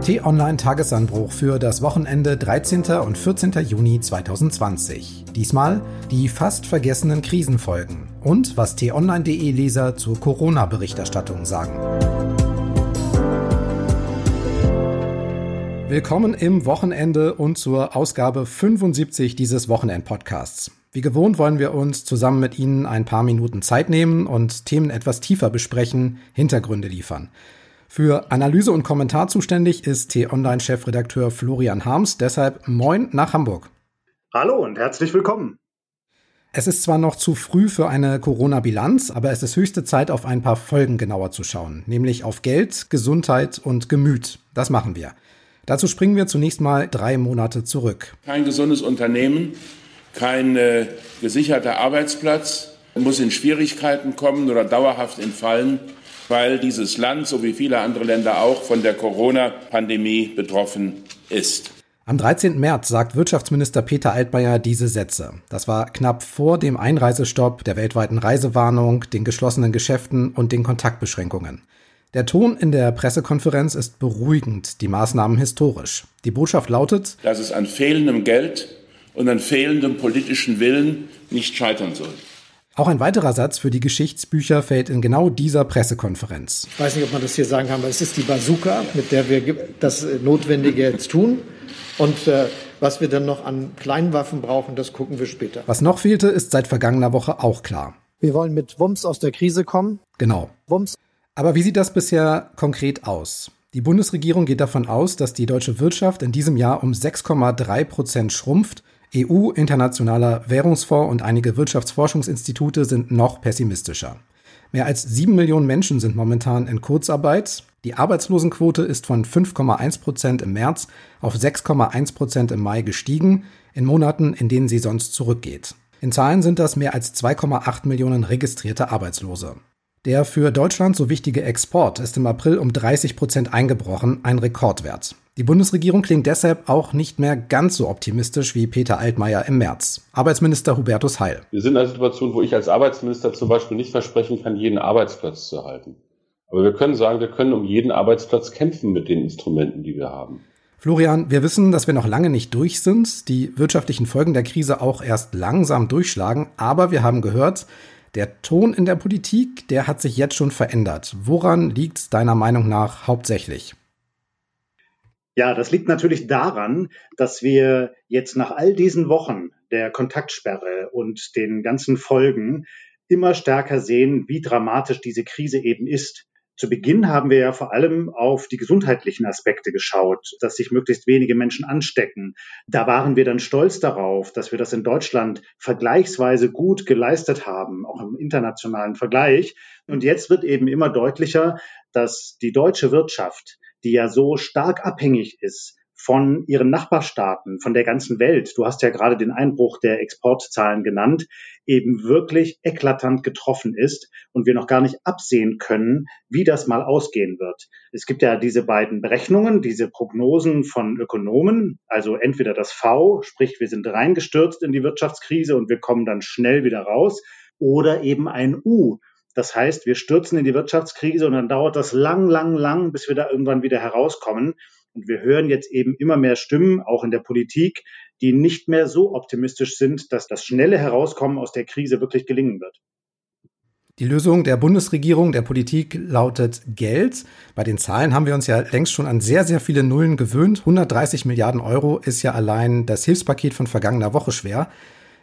T-Online-Tagesanbruch für das Wochenende 13. und 14. Juni 2020. Diesmal die fast vergessenen Krisenfolgen und was t-online.de-Leser zur Corona-Berichterstattung sagen. Willkommen im Wochenende und zur Ausgabe 75 dieses Wochenend-Podcasts. Wie gewohnt wollen wir uns zusammen mit Ihnen ein paar Minuten Zeit nehmen und Themen etwas tiefer besprechen, Hintergründe liefern. Für Analyse und Kommentar zuständig ist T-Online-Chefredakteur Florian Harms. Deshalb moin nach Hamburg. Hallo und herzlich willkommen. Es ist zwar noch zu früh für eine Corona-Bilanz, aber es ist höchste Zeit, auf ein paar Folgen genauer zu schauen, nämlich auf Geld, Gesundheit und Gemüt. Das machen wir. Dazu springen wir zunächst mal drei Monate zurück. Kein gesundes Unternehmen, kein äh, gesicherter Arbeitsplatz muss in Schwierigkeiten kommen oder dauerhaft entfallen weil dieses Land, so wie viele andere Länder auch, von der Corona-Pandemie betroffen ist. Am 13. März sagt Wirtschaftsminister Peter Altmaier diese Sätze. Das war knapp vor dem Einreisestopp, der weltweiten Reisewarnung, den geschlossenen Geschäften und den Kontaktbeschränkungen. Der Ton in der Pressekonferenz ist beruhigend, die Maßnahmen historisch. Die Botschaft lautet, dass es an fehlendem Geld und an fehlendem politischen Willen nicht scheitern soll. Auch ein weiterer Satz für die Geschichtsbücher fällt in genau dieser Pressekonferenz. Ich weiß nicht, ob man das hier sagen kann, aber es ist die Bazooka, mit der wir das Notwendige jetzt tun. Und äh, was wir dann noch an Kleinwaffen brauchen, das gucken wir später. Was noch fehlte, ist seit vergangener Woche auch klar. Wir wollen mit Wumms aus der Krise kommen. Genau. Wumms. Aber wie sieht das bisher konkret aus? Die Bundesregierung geht davon aus, dass die deutsche Wirtschaft in diesem Jahr um 6,3 Prozent schrumpft EU, Internationaler Währungsfonds und einige Wirtschaftsforschungsinstitute sind noch pessimistischer. Mehr als sieben Millionen Menschen sind momentan in Kurzarbeit. Die Arbeitslosenquote ist von 5,1 Prozent im März auf 6,1 Prozent im Mai gestiegen, in Monaten, in denen sie sonst zurückgeht. In Zahlen sind das mehr als 2,8 Millionen registrierte Arbeitslose. Der für Deutschland so wichtige Export ist im April um 30 Prozent eingebrochen, ein Rekordwert. Die Bundesregierung klingt deshalb auch nicht mehr ganz so optimistisch wie Peter Altmaier im März. Arbeitsminister Hubertus Heil. Wir sind in einer Situation, wo ich als Arbeitsminister zum Beispiel nicht versprechen kann, jeden Arbeitsplatz zu erhalten. Aber wir können sagen, wir können um jeden Arbeitsplatz kämpfen mit den Instrumenten, die wir haben. Florian, wir wissen, dass wir noch lange nicht durch sind, die wirtschaftlichen Folgen der Krise auch erst langsam durchschlagen, aber wir haben gehört, der Ton in der Politik, der hat sich jetzt schon verändert. Woran liegt es deiner Meinung nach hauptsächlich? Ja, das liegt natürlich daran, dass wir jetzt nach all diesen Wochen der Kontaktsperre und den ganzen Folgen immer stärker sehen, wie dramatisch diese Krise eben ist. Zu Beginn haben wir ja vor allem auf die gesundheitlichen Aspekte geschaut, dass sich möglichst wenige Menschen anstecken. Da waren wir dann stolz darauf, dass wir das in Deutschland vergleichsweise gut geleistet haben, auch im internationalen Vergleich. Und jetzt wird eben immer deutlicher, dass die deutsche Wirtschaft die ja so stark abhängig ist von ihren Nachbarstaaten, von der ganzen Welt. Du hast ja gerade den Einbruch der Exportzahlen genannt, eben wirklich eklatant getroffen ist und wir noch gar nicht absehen können, wie das mal ausgehen wird. Es gibt ja diese beiden Berechnungen, diese Prognosen von Ökonomen, also entweder das V, sprich wir sind reingestürzt in die Wirtschaftskrise und wir kommen dann schnell wieder raus, oder eben ein U, das heißt, wir stürzen in die Wirtschaftskrise und dann dauert das lang, lang, lang, bis wir da irgendwann wieder herauskommen. Und wir hören jetzt eben immer mehr Stimmen, auch in der Politik, die nicht mehr so optimistisch sind, dass das schnelle Herauskommen aus der Krise wirklich gelingen wird. Die Lösung der Bundesregierung, der Politik lautet Geld. Bei den Zahlen haben wir uns ja längst schon an sehr, sehr viele Nullen gewöhnt. 130 Milliarden Euro ist ja allein das Hilfspaket von vergangener Woche schwer.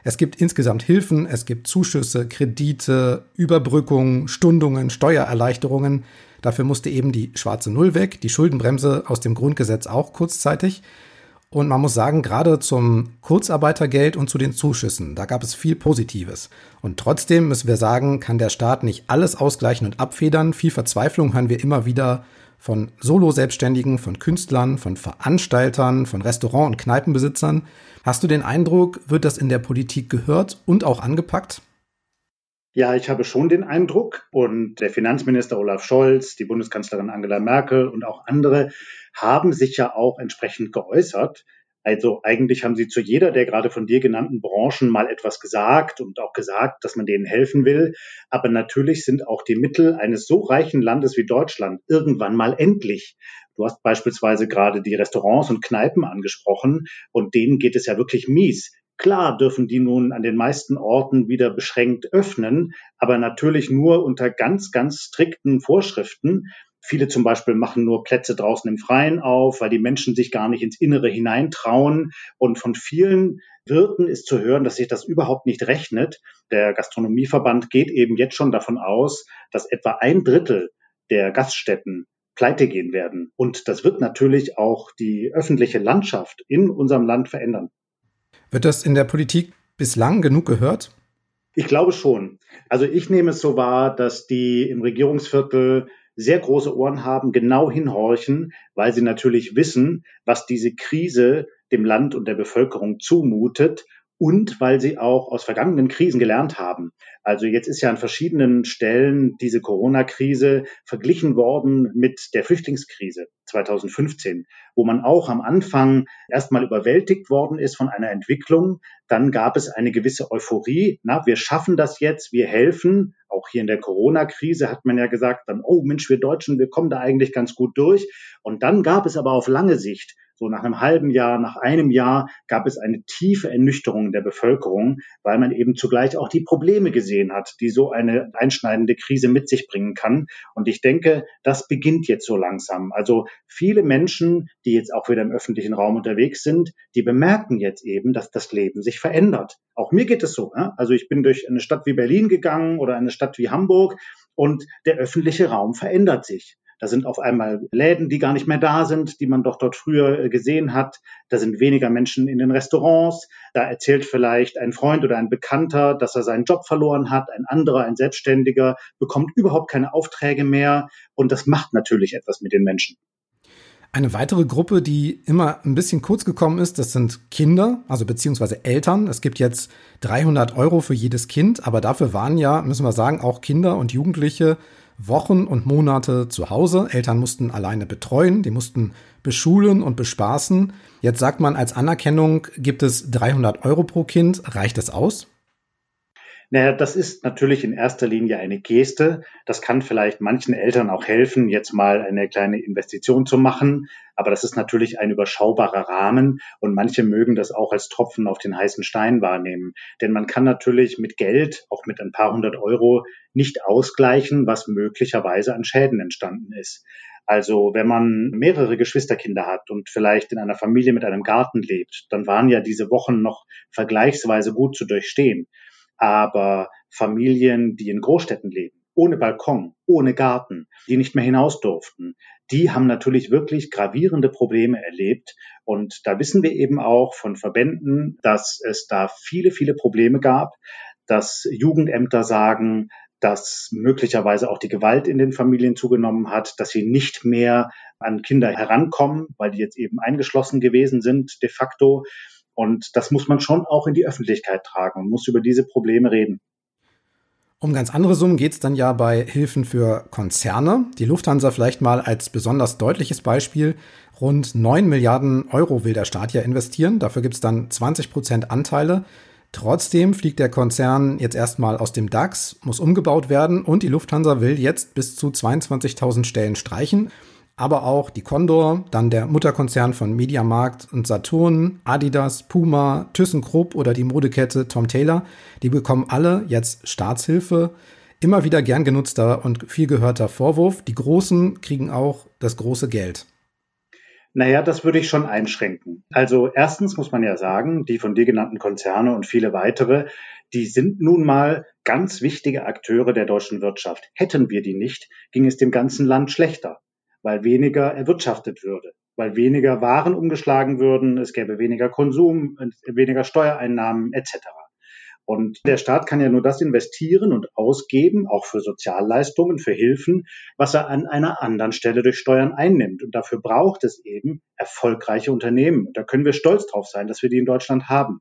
Es gibt insgesamt Hilfen, es gibt Zuschüsse, Kredite, Überbrückungen, Stundungen, Steuererleichterungen. Dafür musste eben die schwarze Null weg, die Schuldenbremse aus dem Grundgesetz auch kurzzeitig. Und man muss sagen, gerade zum Kurzarbeitergeld und zu den Zuschüssen, da gab es viel Positives. Und trotzdem müssen wir sagen, kann der Staat nicht alles ausgleichen und abfedern. Viel Verzweiflung hören wir immer wieder von Solo-Selbstständigen, von Künstlern, von Veranstaltern, von Restaurant- und Kneipenbesitzern. Hast du den Eindruck, wird das in der Politik gehört und auch angepackt? Ja, ich habe schon den Eindruck und der Finanzminister Olaf Scholz, die Bundeskanzlerin Angela Merkel und auch andere haben sich ja auch entsprechend geäußert. Also eigentlich haben sie zu jeder der gerade von dir genannten Branchen mal etwas gesagt und auch gesagt, dass man denen helfen will. Aber natürlich sind auch die Mittel eines so reichen Landes wie Deutschland irgendwann mal endlich. Du hast beispielsweise gerade die Restaurants und Kneipen angesprochen und denen geht es ja wirklich mies. Klar dürfen die nun an den meisten Orten wieder beschränkt öffnen, aber natürlich nur unter ganz, ganz strikten Vorschriften. Viele zum Beispiel machen nur Plätze draußen im Freien auf, weil die Menschen sich gar nicht ins Innere hineintrauen. Und von vielen Wirten ist zu hören, dass sich das überhaupt nicht rechnet. Der Gastronomieverband geht eben jetzt schon davon aus, dass etwa ein Drittel der Gaststätten pleite gehen werden. Und das wird natürlich auch die öffentliche Landschaft in unserem Land verändern. Wird das in der Politik bislang genug gehört? Ich glaube schon. Also ich nehme es so wahr, dass die im Regierungsviertel sehr große Ohren haben, genau hinhorchen, weil sie natürlich wissen, was diese Krise dem Land und der Bevölkerung zumutet und weil sie auch aus vergangenen Krisen gelernt haben. Also jetzt ist ja an verschiedenen Stellen diese Corona-Krise verglichen worden mit der Flüchtlingskrise 2015, wo man auch am Anfang erstmal überwältigt worden ist von einer Entwicklung. Dann gab es eine gewisse Euphorie. Na, wir schaffen das jetzt, wir helfen. Auch hier in der Corona-Krise hat man ja gesagt, dann, oh Mensch, wir Deutschen, wir kommen da eigentlich ganz gut durch. Und dann gab es aber auf lange Sicht so nach einem halben Jahr, nach einem Jahr gab es eine tiefe Ernüchterung der Bevölkerung, weil man eben zugleich auch die Probleme gesehen hat, die so eine einschneidende Krise mit sich bringen kann. Und ich denke, das beginnt jetzt so langsam. Also viele Menschen, die jetzt auch wieder im öffentlichen Raum unterwegs sind, die bemerken jetzt eben, dass das Leben sich verändert. Auch mir geht es so. Also ich bin durch eine Stadt wie Berlin gegangen oder eine Stadt wie Hamburg und der öffentliche Raum verändert sich. Da sind auf einmal Läden, die gar nicht mehr da sind, die man doch dort früher äh, gesehen hat. Da sind weniger Menschen in den Restaurants. Da erzählt vielleicht ein Freund oder ein Bekannter, dass er seinen Job verloren hat. Ein anderer, ein Selbstständiger, bekommt überhaupt keine Aufträge mehr. Und das macht natürlich etwas mit den Menschen. Eine weitere Gruppe, die immer ein bisschen kurz gekommen ist, das sind Kinder, also beziehungsweise Eltern. Es gibt jetzt 300 Euro für jedes Kind, aber dafür waren ja, müssen wir sagen, auch Kinder und Jugendliche Wochen und Monate zu Hause. Eltern mussten alleine betreuen, die mussten beschulen und bespaßen. Jetzt sagt man, als Anerkennung gibt es 300 Euro pro Kind. Reicht das aus? Naja, das ist natürlich in erster Linie eine Geste. Das kann vielleicht manchen Eltern auch helfen, jetzt mal eine kleine Investition zu machen. Aber das ist natürlich ein überschaubarer Rahmen und manche mögen das auch als Tropfen auf den heißen Stein wahrnehmen. Denn man kann natürlich mit Geld, auch mit ein paar hundert Euro, nicht ausgleichen, was möglicherweise an Schäden entstanden ist. Also wenn man mehrere Geschwisterkinder hat und vielleicht in einer Familie mit einem Garten lebt, dann waren ja diese Wochen noch vergleichsweise gut zu durchstehen. Aber Familien, die in Großstädten leben, ohne Balkon, ohne Garten, die nicht mehr hinaus durften, die haben natürlich wirklich gravierende Probleme erlebt. Und da wissen wir eben auch von Verbänden, dass es da viele, viele Probleme gab, dass Jugendämter sagen, dass möglicherweise auch die Gewalt in den Familien zugenommen hat, dass sie nicht mehr an Kinder herankommen, weil die jetzt eben eingeschlossen gewesen sind de facto. Und das muss man schon auch in die Öffentlichkeit tragen und muss über diese Probleme reden. Um ganz andere Summen geht es dann ja bei Hilfen für Konzerne. Die Lufthansa vielleicht mal als besonders deutliches Beispiel. Rund 9 Milliarden Euro will der Staat ja investieren. Dafür gibt es dann 20 Prozent Anteile. Trotzdem fliegt der Konzern jetzt erstmal aus dem DAX, muss umgebaut werden und die Lufthansa will jetzt bis zu 22.000 Stellen streichen aber auch die Condor, dann der Mutterkonzern von Mediamarkt und Saturn, Adidas, Puma, ThyssenKrupp oder die Modekette Tom Taylor, die bekommen alle jetzt Staatshilfe. Immer wieder gern genutzter und viel gehörter Vorwurf, die Großen kriegen auch das große Geld. Naja, das würde ich schon einschränken. Also erstens muss man ja sagen, die von dir genannten Konzerne und viele weitere, die sind nun mal ganz wichtige Akteure der deutschen Wirtschaft. Hätten wir die nicht, ging es dem ganzen Land schlechter weil weniger erwirtschaftet würde, weil weniger Waren umgeschlagen würden, es gäbe weniger Konsum, weniger Steuereinnahmen etc. Und der Staat kann ja nur das investieren und ausgeben, auch für Sozialleistungen, für Hilfen, was er an einer anderen Stelle durch Steuern einnimmt. Und dafür braucht es eben erfolgreiche Unternehmen. Und da können wir stolz drauf sein, dass wir die in Deutschland haben.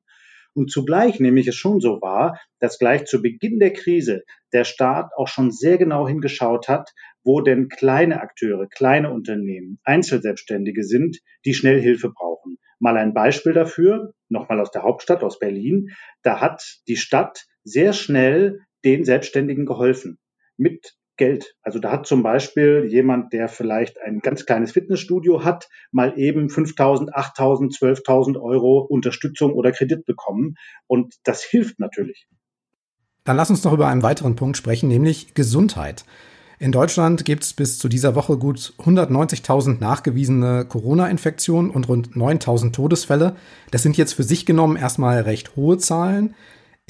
Und zugleich nehme ich es schon so wahr, dass gleich zu Beginn der Krise der Staat auch schon sehr genau hingeschaut hat, wo denn kleine Akteure, kleine Unternehmen, Einzelselbstständige sind, die schnell Hilfe brauchen. Mal ein Beispiel dafür, nochmal aus der Hauptstadt, aus Berlin. Da hat die Stadt sehr schnell den Selbstständigen geholfen. Mit Geld. Also da hat zum Beispiel jemand, der vielleicht ein ganz kleines Fitnessstudio hat, mal eben 5.000, 8.000, 12.000 Euro Unterstützung oder Kredit bekommen. Und das hilft natürlich. Dann lass uns noch über einen weiteren Punkt sprechen, nämlich Gesundheit. In Deutschland gibt es bis zu dieser Woche gut 190.000 nachgewiesene Corona-Infektionen und rund 9.000 Todesfälle. Das sind jetzt für sich genommen erstmal recht hohe Zahlen.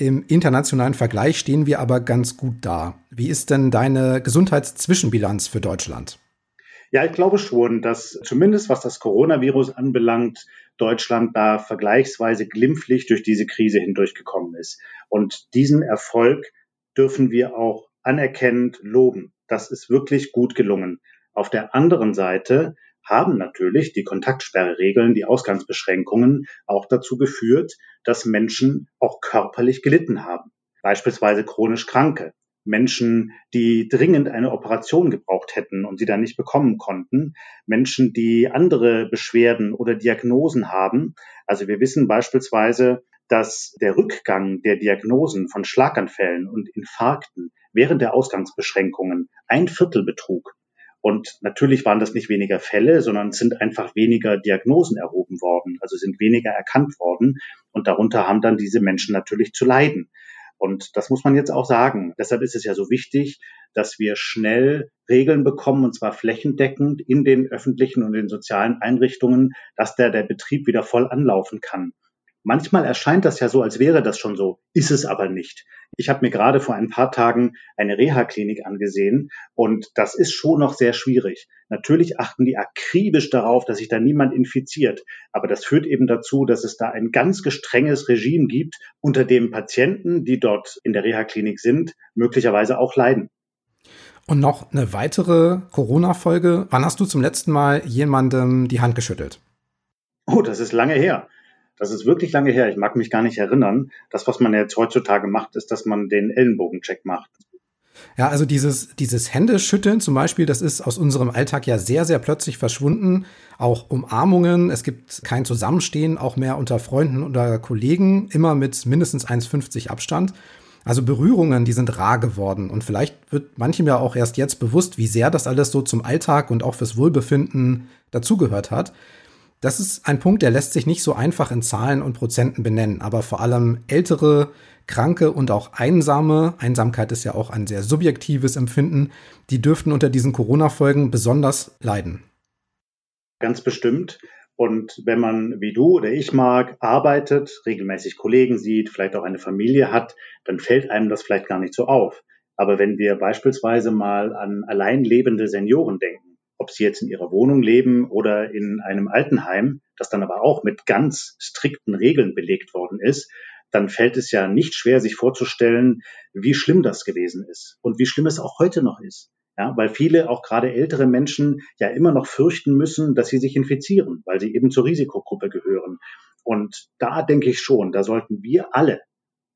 Im internationalen Vergleich stehen wir aber ganz gut da. Wie ist denn deine Gesundheitszwischenbilanz für Deutschland? Ja, ich glaube schon, dass zumindest was das Coronavirus anbelangt, Deutschland da vergleichsweise glimpflich durch diese Krise hindurchgekommen ist. Und diesen Erfolg dürfen wir auch anerkennend loben. Das ist wirklich gut gelungen. Auf der anderen Seite haben natürlich die Kontaktsperreregeln, die Ausgangsbeschränkungen auch dazu geführt, dass Menschen auch körperlich gelitten haben. Beispielsweise chronisch Kranke, Menschen, die dringend eine Operation gebraucht hätten und sie dann nicht bekommen konnten, Menschen, die andere Beschwerden oder Diagnosen haben. Also wir wissen beispielsweise, dass der Rückgang der Diagnosen von Schlaganfällen und Infarkten während der Ausgangsbeschränkungen ein Viertel betrug. Und natürlich waren das nicht weniger Fälle, sondern sind einfach weniger Diagnosen erhoben worden, also sind weniger erkannt worden. Und darunter haben dann diese Menschen natürlich zu leiden. Und das muss man jetzt auch sagen. Deshalb ist es ja so wichtig, dass wir schnell Regeln bekommen, und zwar flächendeckend in den öffentlichen und den sozialen Einrichtungen, dass der, der Betrieb wieder voll anlaufen kann. Manchmal erscheint das ja so, als wäre das schon so, ist es aber nicht. Ich habe mir gerade vor ein paar Tagen eine Reha-Klinik angesehen und das ist schon noch sehr schwierig. Natürlich achten die akribisch darauf, dass sich da niemand infiziert, aber das führt eben dazu, dass es da ein ganz gestrenges Regime gibt, unter dem Patienten, die dort in der Reha-Klinik sind, möglicherweise auch leiden. Und noch eine weitere Corona-Folge. Wann hast du zum letzten Mal jemandem die Hand geschüttelt? Oh, das ist lange her. Das ist wirklich lange her. Ich mag mich gar nicht erinnern. Das, was man jetzt heutzutage macht, ist, dass man den Ellenbogencheck macht. Ja, also dieses, dieses Händeschütteln zum Beispiel, das ist aus unserem Alltag ja sehr, sehr plötzlich verschwunden. Auch Umarmungen, es gibt kein Zusammenstehen, auch mehr unter Freunden oder Kollegen, immer mit mindestens 1,50 Abstand. Also Berührungen, die sind rar geworden. Und vielleicht wird manchem ja auch erst jetzt bewusst, wie sehr das alles so zum Alltag und auch fürs Wohlbefinden dazugehört hat. Das ist ein Punkt, der lässt sich nicht so einfach in Zahlen und Prozenten benennen, aber vor allem ältere, kranke und auch einsame, Einsamkeit ist ja auch ein sehr subjektives Empfinden, die dürften unter diesen Corona-Folgen besonders leiden. Ganz bestimmt. Und wenn man, wie du oder ich mag, arbeitet, regelmäßig Kollegen sieht, vielleicht auch eine Familie hat, dann fällt einem das vielleicht gar nicht so auf. Aber wenn wir beispielsweise mal an allein lebende Senioren denken, ob sie jetzt in ihrer Wohnung leben oder in einem Altenheim, das dann aber auch mit ganz strikten Regeln belegt worden ist, dann fällt es ja nicht schwer, sich vorzustellen, wie schlimm das gewesen ist und wie schlimm es auch heute noch ist. Ja, weil viele, auch gerade ältere Menschen, ja immer noch fürchten müssen, dass sie sich infizieren, weil sie eben zur Risikogruppe gehören. Und da denke ich schon, da sollten wir alle,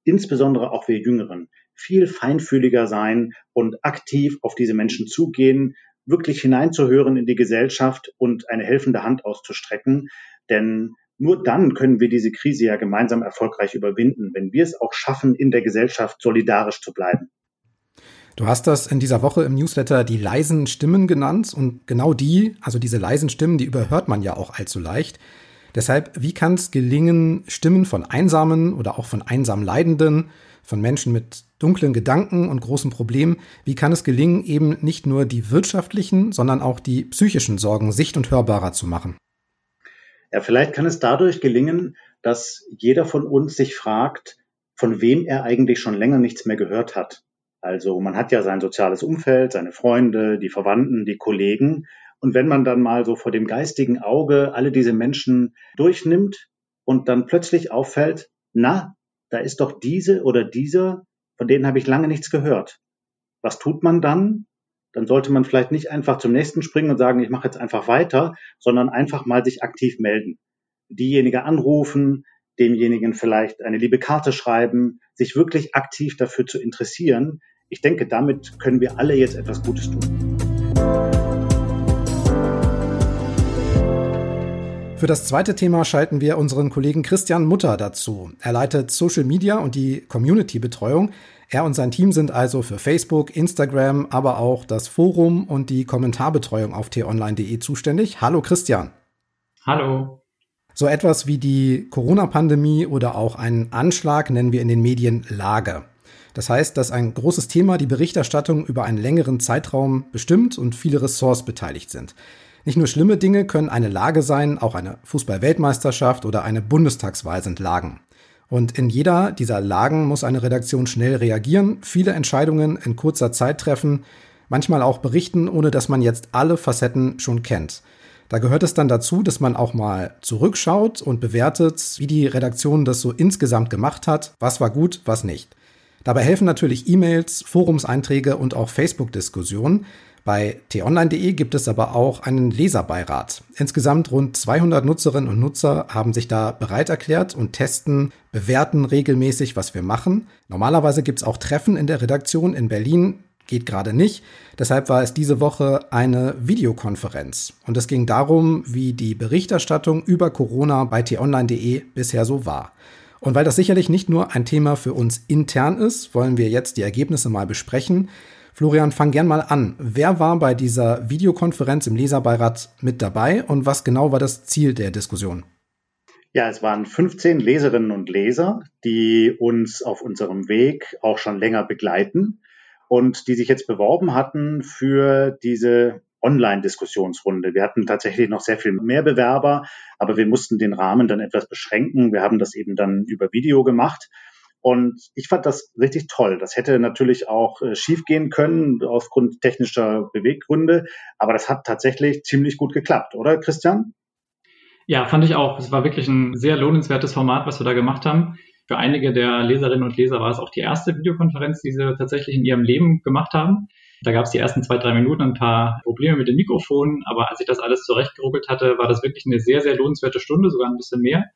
insbesondere auch wir Jüngeren, viel feinfühliger sein und aktiv auf diese Menschen zugehen, wirklich hineinzuhören in die Gesellschaft und eine helfende Hand auszustrecken. Denn nur dann können wir diese Krise ja gemeinsam erfolgreich überwinden, wenn wir es auch schaffen, in der Gesellschaft solidarisch zu bleiben. Du hast das in dieser Woche im Newsletter die leisen Stimmen genannt und genau die, also diese leisen Stimmen, die überhört man ja auch allzu leicht. Deshalb, wie kann es gelingen, Stimmen von Einsamen oder auch von einsam Leidenden von Menschen mit dunklen Gedanken und großen Problemen, wie kann es gelingen, eben nicht nur die wirtschaftlichen, sondern auch die psychischen Sorgen sicht- und hörbarer zu machen? Ja, vielleicht kann es dadurch gelingen, dass jeder von uns sich fragt, von wem er eigentlich schon länger nichts mehr gehört hat. Also man hat ja sein soziales Umfeld, seine Freunde, die Verwandten, die Kollegen. Und wenn man dann mal so vor dem geistigen Auge alle diese Menschen durchnimmt und dann plötzlich auffällt, na, da ist doch diese oder dieser, von denen habe ich lange nichts gehört. Was tut man dann? Dann sollte man vielleicht nicht einfach zum nächsten springen und sagen, ich mache jetzt einfach weiter, sondern einfach mal sich aktiv melden. Diejenige anrufen, demjenigen vielleicht eine liebe Karte schreiben, sich wirklich aktiv dafür zu interessieren. Ich denke, damit können wir alle jetzt etwas Gutes tun. Für das zweite Thema schalten wir unseren Kollegen Christian Mutter dazu. Er leitet Social Media und die Community-Betreuung. Er und sein Team sind also für Facebook, Instagram, aber auch das Forum und die Kommentarbetreuung auf t-online.de zuständig. Hallo Christian. Hallo. So etwas wie die Corona-Pandemie oder auch einen Anschlag nennen wir in den Medien Lage. Das heißt, dass ein großes Thema die Berichterstattung über einen längeren Zeitraum bestimmt und viele Ressorts beteiligt sind. Nicht nur schlimme Dinge können eine Lage sein, auch eine Fußball-Weltmeisterschaft oder eine Bundestagswahl sind Lagen. Und in jeder dieser Lagen muss eine Redaktion schnell reagieren, viele Entscheidungen in kurzer Zeit treffen, manchmal auch berichten, ohne dass man jetzt alle Facetten schon kennt. Da gehört es dann dazu, dass man auch mal zurückschaut und bewertet, wie die Redaktion das so insgesamt gemacht hat, was war gut, was nicht. Dabei helfen natürlich E-Mails, Forumseinträge und auch Facebook-Diskussionen. Bei t-online.de gibt es aber auch einen Leserbeirat. Insgesamt rund 200 Nutzerinnen und Nutzer haben sich da bereit erklärt und testen, bewerten regelmäßig, was wir machen. Normalerweise gibt es auch Treffen in der Redaktion in Berlin. Geht gerade nicht. Deshalb war es diese Woche eine Videokonferenz. Und es ging darum, wie die Berichterstattung über Corona bei t-online.de bisher so war. Und weil das sicherlich nicht nur ein Thema für uns intern ist, wollen wir jetzt die Ergebnisse mal besprechen. Florian, fang gern mal an. Wer war bei dieser Videokonferenz im Leserbeirat mit dabei und was genau war das Ziel der Diskussion? Ja, es waren 15 Leserinnen und Leser, die uns auf unserem Weg auch schon länger begleiten und die sich jetzt beworben hatten für diese Online-Diskussionsrunde. Wir hatten tatsächlich noch sehr viel mehr Bewerber, aber wir mussten den Rahmen dann etwas beschränken. Wir haben das eben dann über Video gemacht. Und ich fand das richtig toll. Das hätte natürlich auch äh, schiefgehen können aufgrund technischer Beweggründe, aber das hat tatsächlich ziemlich gut geklappt, oder Christian? Ja, fand ich auch. Es war wirklich ein sehr lohnenswertes Format, was wir da gemacht haben. Für einige der Leserinnen und Leser war es auch die erste Videokonferenz, die sie tatsächlich in ihrem Leben gemacht haben. Da gab es die ersten zwei, drei Minuten ein paar Probleme mit dem Mikrofon, aber als ich das alles zurechtgeruckelt hatte, war das wirklich eine sehr, sehr lohnenswerte Stunde, sogar ein bisschen mehr.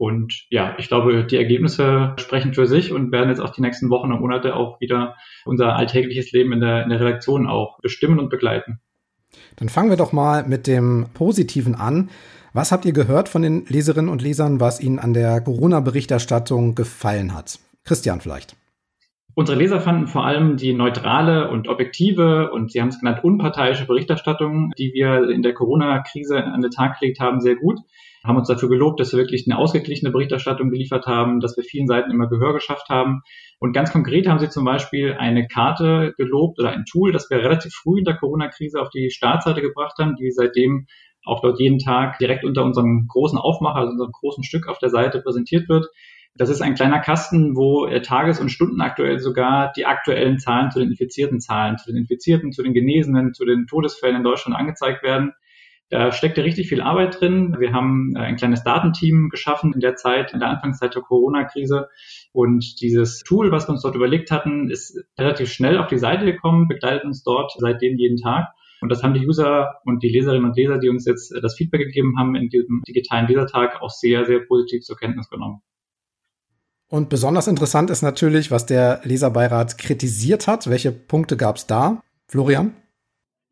Und ja, ich glaube, die Ergebnisse sprechen für sich und werden jetzt auch die nächsten Wochen und Monate auch wieder unser alltägliches Leben in der, in der Redaktion auch bestimmen und begleiten. Dann fangen wir doch mal mit dem Positiven an. Was habt ihr gehört von den Leserinnen und Lesern, was ihnen an der Corona-Berichterstattung gefallen hat? Christian vielleicht. Unsere Leser fanden vor allem die neutrale und objektive und sie haben es genannt unparteiische Berichterstattung, die wir in der Corona-Krise an den Tag gelegt haben, sehr gut. Haben uns dafür gelobt, dass wir wirklich eine ausgeglichene Berichterstattung geliefert haben, dass wir vielen Seiten immer Gehör geschafft haben. Und ganz konkret haben sie zum Beispiel eine Karte gelobt oder ein Tool, das wir relativ früh in der Corona-Krise auf die Startseite gebracht haben, die seitdem auch dort jeden Tag direkt unter unserem großen Aufmacher, also unserem großen Stück auf der Seite präsentiert wird. Das ist ein kleiner Kasten, wo tages- und stundenaktuell sogar die aktuellen Zahlen zu den infizierten Zahlen, zu den Infizierten, zu den Genesenen, zu den Todesfällen in Deutschland angezeigt werden. Da steckte richtig viel Arbeit drin. Wir haben äh, ein kleines Datenteam geschaffen in der Zeit, in der Anfangszeit der Corona-Krise. Und dieses Tool, was wir uns dort überlegt hatten, ist relativ schnell auf die Seite gekommen, begleitet uns dort seitdem jeden Tag. Und das haben die User und die Leserinnen und Leser, die uns jetzt das Feedback gegeben haben in diesem digitalen Lesertag, auch sehr, sehr positiv zur Kenntnis genommen. Und besonders interessant ist natürlich, was der Leserbeirat kritisiert hat. Welche Punkte gab es da? Florian?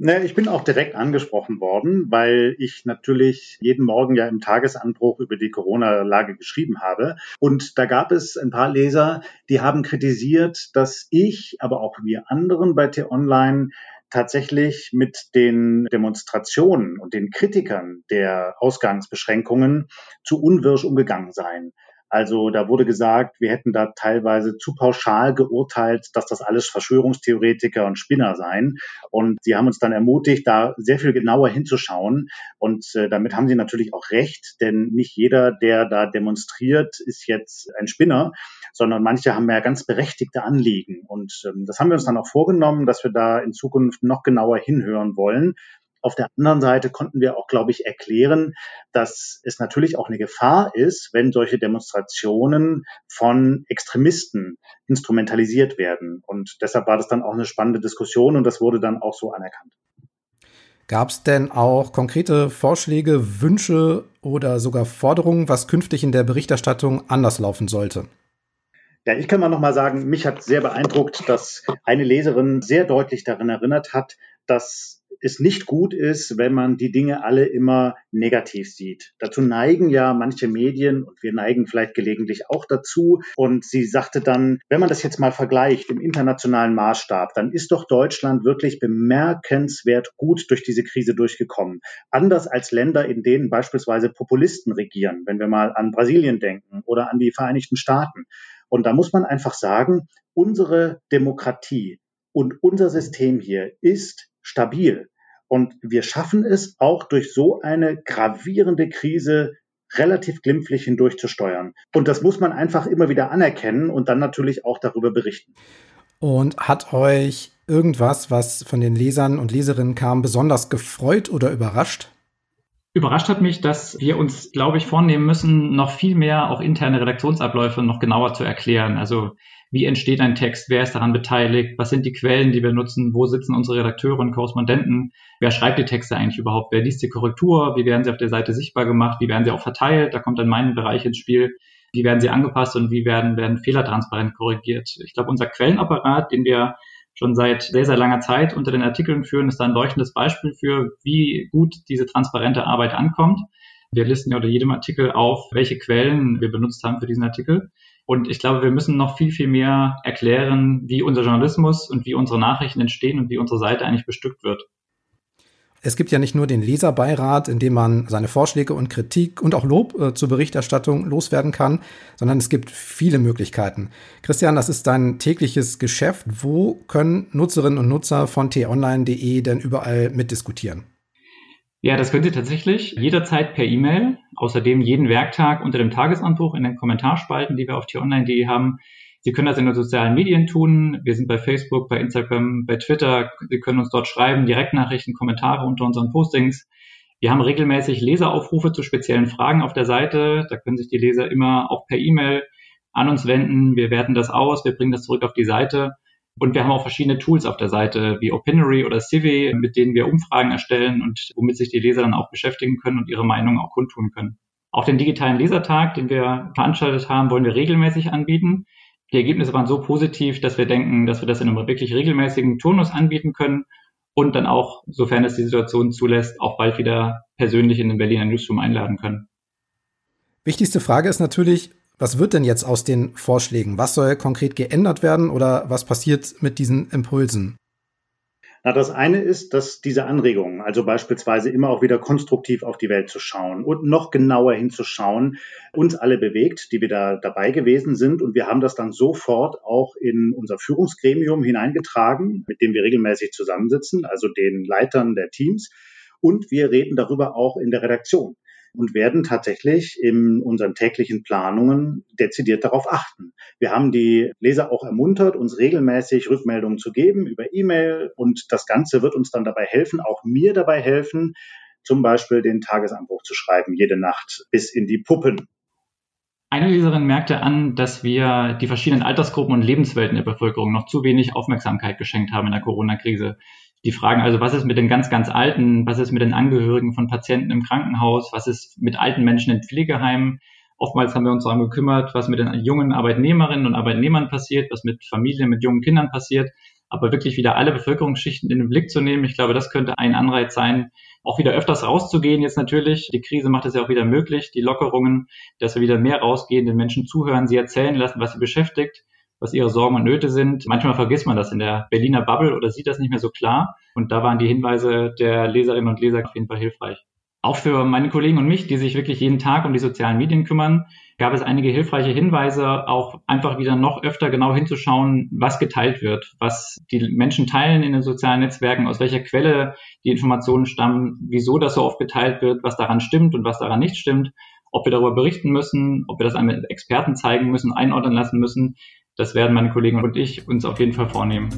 Ne, ich bin auch direkt angesprochen worden, weil ich natürlich jeden Morgen ja im Tagesanbruch über die Corona-Lage geschrieben habe. Und da gab es ein paar Leser, die haben kritisiert, dass ich, aber auch wir anderen bei T-Online tatsächlich mit den Demonstrationen und den Kritikern der Ausgangsbeschränkungen zu unwirsch umgegangen seien. Also da wurde gesagt, wir hätten da teilweise zu pauschal geurteilt, dass das alles Verschwörungstheoretiker und Spinner seien. Und sie haben uns dann ermutigt, da sehr viel genauer hinzuschauen. Und äh, damit haben sie natürlich auch recht, denn nicht jeder, der da demonstriert, ist jetzt ein Spinner, sondern manche haben ja ganz berechtigte Anliegen. Und ähm, das haben wir uns dann auch vorgenommen, dass wir da in Zukunft noch genauer hinhören wollen. Auf der anderen Seite konnten wir auch, glaube ich, erklären, dass es natürlich auch eine Gefahr ist, wenn solche Demonstrationen von Extremisten instrumentalisiert werden. Und deshalb war das dann auch eine spannende Diskussion und das wurde dann auch so anerkannt. Gab es denn auch konkrete Vorschläge, Wünsche oder sogar Forderungen, was künftig in der Berichterstattung anders laufen sollte? Ja, ich kann mal noch mal sagen, mich hat sehr beeindruckt, dass eine Leserin sehr deutlich darin erinnert hat, dass es nicht gut ist, wenn man die Dinge alle immer negativ sieht. Dazu neigen ja manche Medien und wir neigen vielleicht gelegentlich auch dazu. Und sie sagte dann, wenn man das jetzt mal vergleicht im internationalen Maßstab, dann ist doch Deutschland wirklich bemerkenswert gut durch diese Krise durchgekommen. Anders als Länder, in denen beispielsweise Populisten regieren, wenn wir mal an Brasilien denken oder an die Vereinigten Staaten. Und da muss man einfach sagen, unsere Demokratie und unser System hier ist stabil. Und wir schaffen es auch durch so eine gravierende Krise relativ glimpflich hindurchzusteuern. Und das muss man einfach immer wieder anerkennen und dann natürlich auch darüber berichten. Und hat euch irgendwas, was von den Lesern und Leserinnen kam, besonders gefreut oder überrascht? Überrascht hat mich, dass wir uns, glaube ich, vornehmen müssen, noch viel mehr auch interne Redaktionsabläufe noch genauer zu erklären. Also wie entsteht ein Text, wer ist daran beteiligt, was sind die Quellen, die wir nutzen, wo sitzen unsere Redakteure und Korrespondenten, wer schreibt die Texte eigentlich überhaupt, wer liest die Korrektur, wie werden sie auf der Seite sichtbar gemacht, wie werden sie auch verteilt, da kommt dann mein Bereich ins Spiel, wie werden sie angepasst und wie werden, werden Fehler transparent korrigiert. Ich glaube, unser Quellenapparat, den wir schon seit sehr, sehr langer Zeit unter den Artikeln führen, ist da ein leuchtendes Beispiel für, wie gut diese transparente Arbeit ankommt. Wir listen ja unter jedem Artikel auf, welche Quellen wir benutzt haben für diesen Artikel. Und ich glaube, wir müssen noch viel, viel mehr erklären, wie unser Journalismus und wie unsere Nachrichten entstehen und wie unsere Seite eigentlich bestückt wird. Es gibt ja nicht nur den Leserbeirat, in dem man seine Vorschläge und Kritik und auch Lob äh, zur Berichterstattung loswerden kann, sondern es gibt viele Möglichkeiten. Christian, das ist dein tägliches Geschäft. Wo können Nutzerinnen und Nutzer von t-online.de denn überall mitdiskutieren? Ja, das können Sie tatsächlich jederzeit per E-Mail, außerdem jeden Werktag unter dem Tagesanbruch in den Kommentarspalten, die wir auf t-online.de haben, Sie können das in den sozialen Medien tun. Wir sind bei Facebook, bei Instagram, bei Twitter. Sie können uns dort schreiben, Direktnachrichten, Kommentare unter unseren Postings. Wir haben regelmäßig Leseraufrufe zu speziellen Fragen auf der Seite. Da können sich die Leser immer auch per E-Mail an uns wenden. Wir werten das aus, wir bringen das zurück auf die Seite. Und wir haben auch verschiedene Tools auf der Seite wie Opinory oder Civi, mit denen wir Umfragen erstellen und womit sich die Leser dann auch beschäftigen können und ihre Meinung auch kundtun können. Auch den digitalen Lesertag, den wir veranstaltet haben, wollen wir regelmäßig anbieten. Die Ergebnisse waren so positiv, dass wir denken, dass wir das in einem wirklich regelmäßigen Turnus anbieten können und dann auch, sofern es die Situation zulässt, auch bald wieder persönlich in den Berliner Newsroom einladen können. Wichtigste Frage ist natürlich, was wird denn jetzt aus den Vorschlägen? Was soll konkret geändert werden oder was passiert mit diesen Impulsen? Na, das eine ist, dass diese Anregungen, also beispielsweise immer auch wieder konstruktiv auf die Welt zu schauen und noch genauer hinzuschauen, uns alle bewegt, die wir da dabei gewesen sind. Und wir haben das dann sofort auch in unser Führungsgremium hineingetragen, mit dem wir regelmäßig zusammensitzen, also den Leitern der Teams. Und wir reden darüber auch in der Redaktion und werden tatsächlich in unseren täglichen Planungen dezidiert darauf achten. Wir haben die Leser auch ermuntert, uns regelmäßig Rückmeldungen zu geben über E-Mail und das Ganze wird uns dann dabei helfen, auch mir dabei helfen, zum Beispiel den Tagesanbruch zu schreiben, jede Nacht bis in die Puppen. Eine Leserin merkte an, dass wir die verschiedenen Altersgruppen und Lebenswelten der Bevölkerung noch zu wenig Aufmerksamkeit geschenkt haben in der Corona-Krise. Die fragen also, was ist mit den ganz, ganz Alten, was ist mit den Angehörigen von Patienten im Krankenhaus, was ist mit alten Menschen in Pflegeheimen. Oftmals haben wir uns darum gekümmert, was mit den jungen Arbeitnehmerinnen und Arbeitnehmern passiert, was mit Familien, mit jungen Kindern passiert. Aber wirklich wieder alle Bevölkerungsschichten in den Blick zu nehmen, ich glaube, das könnte ein Anreiz sein, auch wieder öfters rauszugehen jetzt natürlich. Die Krise macht es ja auch wieder möglich, die Lockerungen, dass wir wieder mehr rausgehen, den Menschen zuhören, sie erzählen lassen, was sie beschäftigt was ihre Sorgen und Nöte sind. Manchmal vergisst man das in der Berliner Bubble oder sieht das nicht mehr so klar. Und da waren die Hinweise der Leserinnen und Leser auf jeden Fall hilfreich. Auch für meine Kollegen und mich, die sich wirklich jeden Tag um die sozialen Medien kümmern, gab es einige hilfreiche Hinweise, auch einfach wieder noch öfter genau hinzuschauen, was geteilt wird, was die Menschen teilen in den sozialen Netzwerken, aus welcher Quelle die Informationen stammen, wieso das so oft geteilt wird, was daran stimmt und was daran nicht stimmt, ob wir darüber berichten müssen, ob wir das einem Experten zeigen müssen, einordnen lassen müssen das werden meine Kollegen und ich uns auf jeden Fall vornehmen.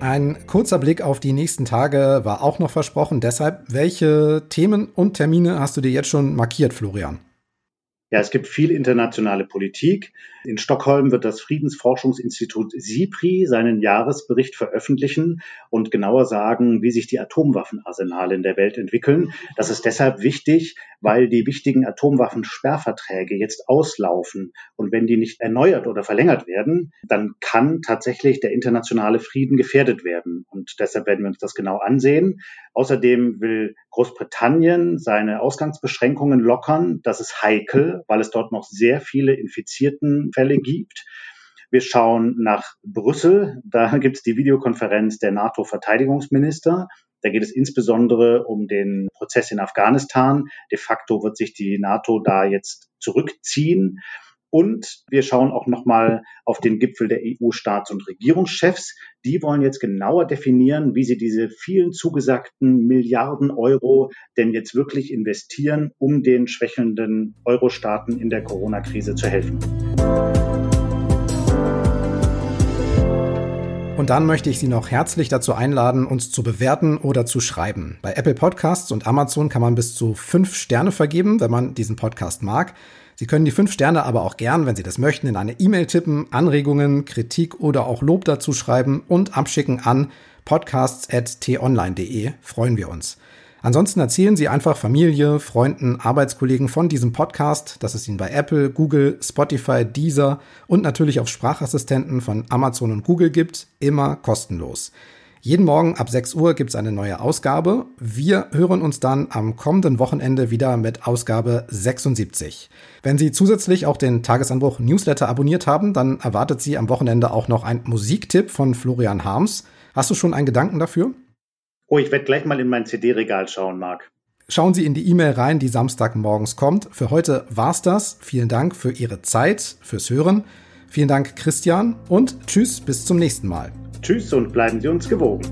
Ein kurzer Blick auf die nächsten Tage war auch noch versprochen. Deshalb, welche Themen und Termine hast du dir jetzt schon markiert, Florian? Ja, es gibt viel internationale Politik. In Stockholm wird das Friedensforschungsinstitut SIPRI seinen Jahresbericht veröffentlichen und genauer sagen, wie sich die Atomwaffenarsenale in der Welt entwickeln. Das ist deshalb wichtig, weil die wichtigen Atomwaffensperrverträge jetzt auslaufen. Und wenn die nicht erneuert oder verlängert werden, dann kann tatsächlich der internationale Frieden gefährdet werden. Und deshalb werden wir uns das genau ansehen. Außerdem will Großbritannien seine Ausgangsbeschränkungen lockern. Das ist heikel, weil es dort noch sehr viele Infiziertenfälle gibt. Wir schauen nach Brüssel. Da gibt es die Videokonferenz der NATO-Verteidigungsminister. Da geht es insbesondere um den Prozess in Afghanistan. De facto wird sich die NATO da jetzt zurückziehen. Und wir schauen auch nochmal auf den Gipfel der EU-Staats- und Regierungschefs. Die wollen jetzt genauer definieren, wie sie diese vielen zugesagten Milliarden Euro denn jetzt wirklich investieren, um den schwächelnden Euro-Staaten in der Corona-Krise zu helfen. Und dann möchte ich Sie noch herzlich dazu einladen, uns zu bewerten oder zu schreiben. Bei Apple Podcasts und Amazon kann man bis zu fünf Sterne vergeben, wenn man diesen Podcast mag. Sie können die fünf Sterne aber auch gern, wenn Sie das möchten, in eine E-Mail tippen, Anregungen, Kritik oder auch Lob dazu schreiben und abschicken an podcasts.tonline.de. Freuen wir uns. Ansonsten erzählen Sie einfach Familie, Freunden, Arbeitskollegen von diesem Podcast, dass es ihn bei Apple, Google, Spotify, Deezer und natürlich auf Sprachassistenten von Amazon und Google gibt, immer kostenlos. Jeden Morgen ab 6 Uhr gibt es eine neue Ausgabe. Wir hören uns dann am kommenden Wochenende wieder mit Ausgabe 76. Wenn Sie zusätzlich auch den Tagesanbruch Newsletter abonniert haben, dann erwartet Sie am Wochenende auch noch ein Musiktipp von Florian Harms. Hast du schon einen Gedanken dafür? Oh, ich werde gleich mal in mein CD-Regal schauen, Marc. Schauen Sie in die E-Mail rein, die Samstagmorgens kommt. Für heute war's das. Vielen Dank für Ihre Zeit, fürs Hören. Vielen Dank, Christian, und tschüss, bis zum nächsten Mal. Tschüss und bleiben Sie uns gewogen.